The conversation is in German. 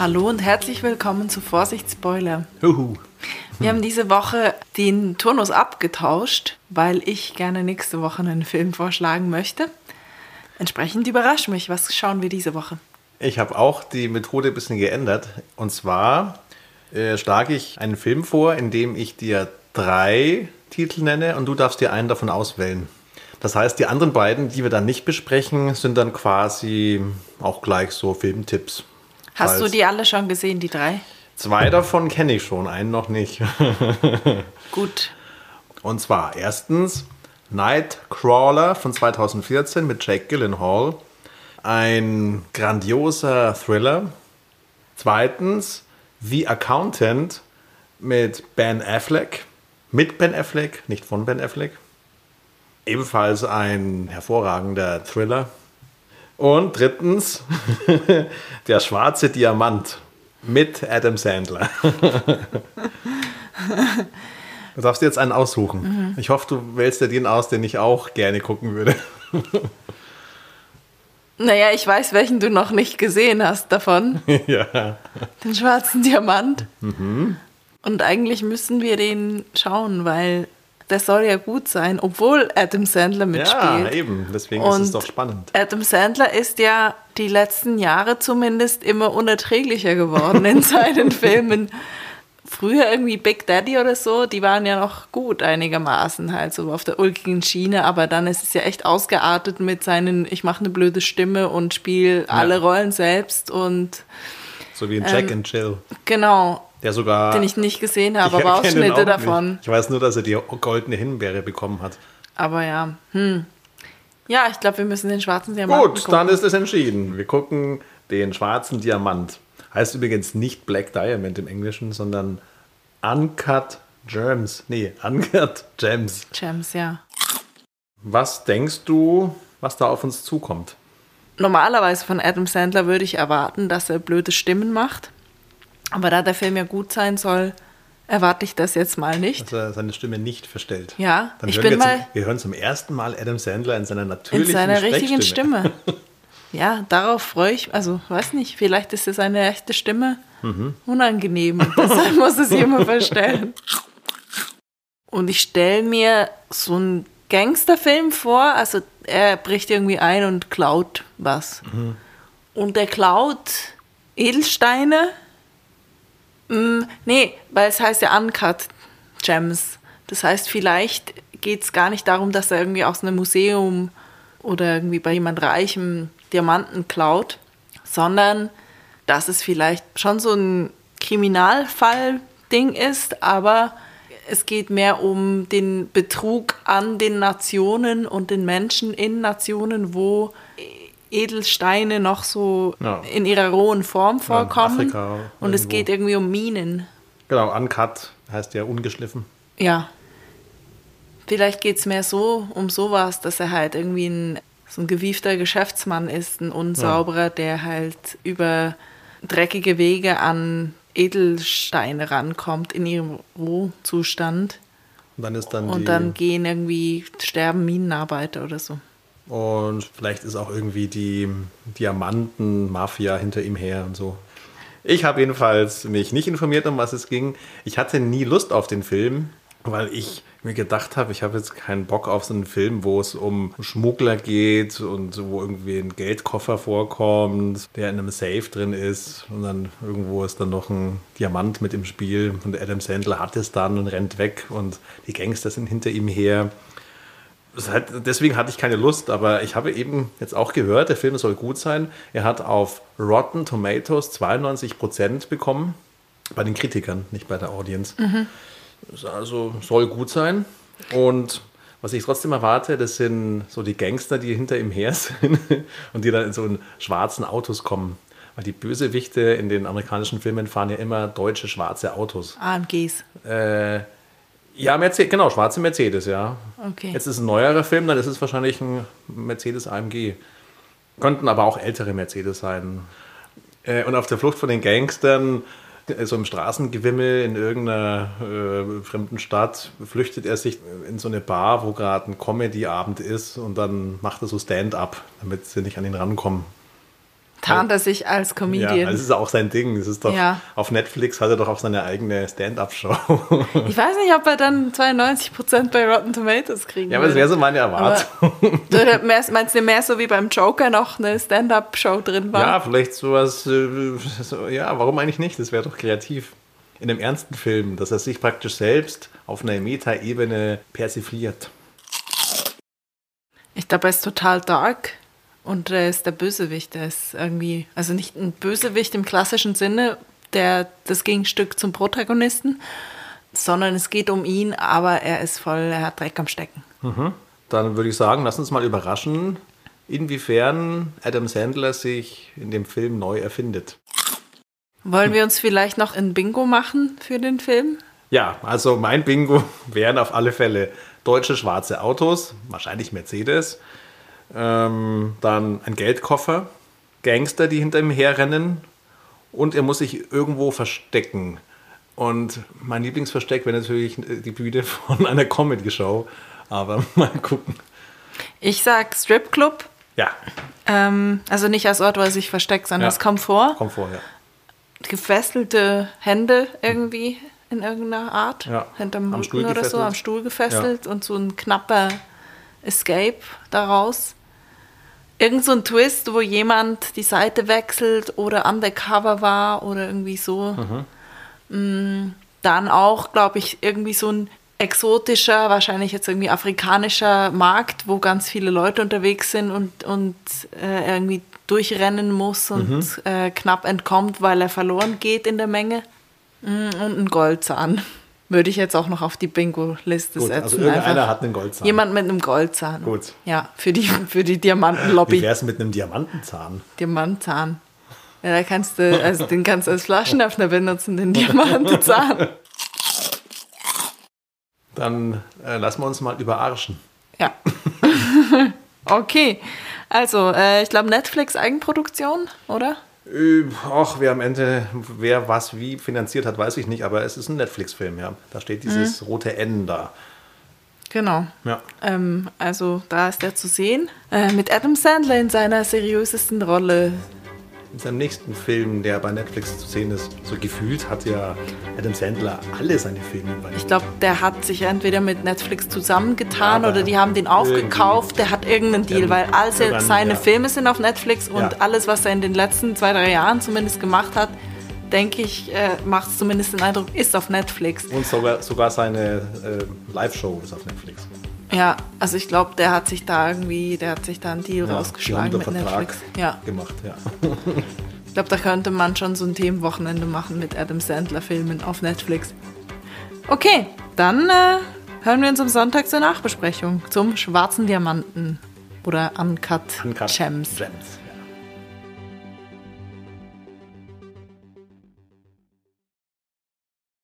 Hallo und herzlich willkommen zu Vorsicht Spoiler. Huhu. Wir haben diese Woche den Turnus abgetauscht, weil ich gerne nächste Woche einen Film vorschlagen möchte. Entsprechend überrascht mich. Was schauen wir diese Woche? Ich habe auch die Methode ein bisschen geändert. Und zwar äh, schlage ich einen Film vor, in dem ich dir drei Titel nenne und du darfst dir einen davon auswählen. Das heißt, die anderen beiden, die wir dann nicht besprechen, sind dann quasi auch gleich so Filmtipps. Hast du die alle schon gesehen, die drei? Zwei davon kenne ich schon, einen noch nicht. Gut. Und zwar erstens Nightcrawler von 2014 mit Jake Gyllenhaal. Ein grandioser Thriller. Zweitens The Accountant mit Ben Affleck. Mit Ben Affleck, nicht von Ben Affleck. Ebenfalls ein hervorragender Thriller. Und drittens Der schwarze Diamant mit Adam Sandler. Du darfst jetzt einen aussuchen. Ich hoffe, du wählst dir den aus, den ich auch gerne gucken würde. Naja, ich weiß, welchen du noch nicht gesehen hast davon. ja. Den schwarzen Diamant. Und eigentlich müssen wir den schauen, weil der soll ja gut sein, obwohl Adam Sandler ja, mitspielt. eben. Deswegen ist es Und doch spannend. Adam Sandler ist ja die letzten Jahre zumindest immer unerträglicher geworden in seinen Filmen. Früher irgendwie Big Daddy oder so, die waren ja noch gut einigermaßen halt so auf der ulkigen Schiene, aber dann ist es ja echt ausgeartet mit seinen, ich mache eine blöde Stimme und spiele alle Rollen selbst und So wie in Jack ähm, and Jill. genau, Der sogar. den ich nicht gesehen habe, aber Ausschnitte nicht. davon. Ich weiß nur, dass er die goldene Himbeere bekommen hat. Aber ja, hm. Ja, ich glaube, wir müssen den schwarzen Diamanten Gut, gucken. dann ist es entschieden. Wir gucken den schwarzen Diamant. Heißt übrigens nicht Black Diamond im Englischen, sondern Uncut Gems. Nee, Uncut Gems. Gems, ja. Was denkst du, was da auf uns zukommt? Normalerweise von Adam Sandler würde ich erwarten, dass er blöde Stimmen macht. Aber da der Film ja gut sein soll, erwarte ich das jetzt mal nicht. Dass er seine Stimme nicht verstellt. Ja, Dann ich hören bin wir, mal zum, wir hören zum ersten Mal Adam Sandler in seiner in natürlichen seiner richtigen. Stimme. Ja, darauf freue ich, also weiß nicht, vielleicht ist es seine echte Stimme Mhm. unangenehm. Und deshalb muss es jemand verstellen. Und ich stelle mir so einen Gangsterfilm vor, also er bricht irgendwie ein und klaut was. Mhm. Und er klaut Edelsteine. Mm, nee, weil es heißt ja Uncut Gems. Das heißt, vielleicht geht es gar nicht darum, dass er irgendwie aus einem Museum oder irgendwie bei jemand Reichem Diamanten klaut, sondern dass es vielleicht schon so ein Kriminalfall-Ding ist, aber es geht mehr um den Betrug an den Nationen und den Menschen in Nationen, wo Edelsteine noch so Ja. in ihrer rohen Form vorkommen. Afrika und es geht irgendwie um Minen. Genau, Uncut heißt ja ungeschliffen. Ja. Vielleicht geht es mehr so um sowas, dass er halt irgendwie ein, so ein gewiefter Geschäftsmann ist, ein unsauberer, der halt über dreckige Wege an Edelsteine rankommt in ihrem Rohzustand. Und dann ist dann Und dann gehen irgendwie, sterben Minenarbeiter oder so. Und vielleicht ist auch irgendwie die Diamanten-Mafia hinter ihm her und so. Ich habe jedenfalls mich nicht informiert, um was es ging. Ich hatte nie Lust auf den Film, weil ich mir gedacht habe, ich habe jetzt keinen Bock auf so einen Film, wo es um Schmuggler geht und wo irgendwie ein Geldkoffer vorkommt, der in einem Safe drin ist und dann irgendwo ist dann noch ein Diamant mit im Spiel und Adam Sandler hat es dann und rennt weg und die Gangster sind hinter ihm her. Hat, deswegen hatte ich keine Lust, aber ich habe eben jetzt auch gehört, der Film soll gut sein. Er hat auf Rotten Tomatoes 92% bekommen. Bei den Kritikern, nicht bei der Audience. Das Also soll gut sein. Und was ich trotzdem erwarte, das sind so die Gangster, die hinter ihm her sind und die dann in so in schwarzen Autos kommen. Weil die Bösewichte in den amerikanischen Filmen fahren ja immer deutsche schwarze Autos. AMGs. Äh, ja, Mercedes, genau, schwarze Mercedes, ja. Okay. Jetzt ist ein neuerer Film, dann ist es wahrscheinlich ein Mercedes AMG. Könnten aber auch ältere Mercedes sein. Äh, und auf der Flucht von den Gangstern, äh, so im Straßengewimmel in irgendeiner äh, fremden Stadt, flüchtet er sich in so eine Bar, wo gerade ein Comedy-Abend ist und dann macht er so Stand-up, damit sie nicht an ihn rankommen. Tarnt er sich als Comedian. Ja, das ist auch sein Ding. Das ist doch, Ja. auf Netflix hat er doch auch seine eigene Stand-Up-Show. Ich weiß nicht, ob er dann 92% bei Rotten Tomatoes kriegen ja, aber das wäre so meine Erwartung. Mehr, meinst du mehr so wie beim Joker noch eine Stand-Up-Show drin war? Ja, vielleicht sowas, äh, so, ja, warum eigentlich nicht? Das wäre doch kreativ. In einem ernsten Film, dass er sich praktisch selbst auf einer Meta-Ebene persifliert. Ich glaube, er ist total dark und er ist der Bösewicht. Er ist irgendwie, also nicht ein Bösewicht im klassischen Sinne, der das Gegenstück zum Protagonisten, sondern es geht um ihn, aber er ist voll, er hat Dreck am Stecken. Dann würde ich sagen, lass uns mal überraschen, inwiefern Adam Sandler sich in dem Film neu erfindet. Wollen wir uns vielleicht noch ein Bingo machen für den Film? Ja, also mein Bingo wären auf alle Fälle deutsche schwarze Autos, wahrscheinlich Mercedes, ähm, dann ein Geldkoffer, Gangster, die hinter ihm herrennen und er muss sich irgendwo verstecken. Und mein Lieblingsversteck wäre natürlich die Bühne von einer Comedy-Show, aber mal gucken. Ich sag Stripclub, Ja, ähm, also nicht als Ort, wo er sich versteckt, sondern Ja. es kommt vor. komm vor, ja. gefesselte Hände irgendwie in irgendeiner Art. Ja, Hinterm Rücken oder so, am Stuhl gefesselt und so ein knapper Escape daraus. Irgend so ein Twist, wo jemand die Seite wechselt oder undercover war oder irgendwie so. Mm, Dann auch, glaube ich, irgendwie so ein exotischer, wahrscheinlich jetzt irgendwie afrikanischer Markt, wo ganz viele Leute unterwegs sind und, und äh, irgendwie durchrennen muss und äh, knapp entkommt, weil er verloren geht in der Menge. Mm, Und ein Goldzahn. Würde ich jetzt auch noch auf die Bingo-Liste Gut, setzen. also irgendeiner einfach. hat einen Goldzahn. Jemand mit einem Goldzahn. Gut. Ja, für die, für die Wie Diamantenlobby. wäre es mit einem Diamantenzahn? Diamantzahn. Ja, da kannst du, also den kannst du als Flaschenöffner benutzen, den Diamantzahn. Dann äh, lassen wir uns mal überarschen. Ja. okay. Also, äh, ich glaube Netflix Eigenproduktion, oder? Äh, Ach, wer am Ende, wer was wie finanziert hat, weiß ich nicht, aber es ist ein Netflix-Film, ja. Da steht dieses rote N da. Genau. Ja. Ähm, also da ist er zu sehen. Äh, mit Adam Sandler in seiner seriösesten Rolle. In seinem nächsten Film, der bei Netflix zu sehen ist, so gefühlt hat ja Adam Sandler alle seine Filme bei Ich glaube, der hat sich entweder mit Netflix zusammengetan Ja, oder die haben den aufgekauft. Der hat irgendeinen Deal, weil Irgendwann, seine ja. Filme sind auf Netflix und Ja. alles, was er in den letzten zwei, drei Jahren zumindest gemacht hat, denke ich, äh, macht es zumindest den Eindruck, ist auf Netflix. Und sogar, sogar seine äh, Live-Show ist auf Netflix. Ja, also ich glaube, der hat sich da irgendwie, der hat sich da einen Deal Ja, rausgeschlagen mit Vertrag Netflix. Ja, gemacht, ja. ich glaube, da könnte man schon so ein Themenwochenende machen mit Adam Sandler-Filmen auf Netflix. Okay, dann äh, hören wir uns am Sonntag zur Nachbesprechung zum Schwarzen Diamanten oder Uncut, Uncut Gems. Gems.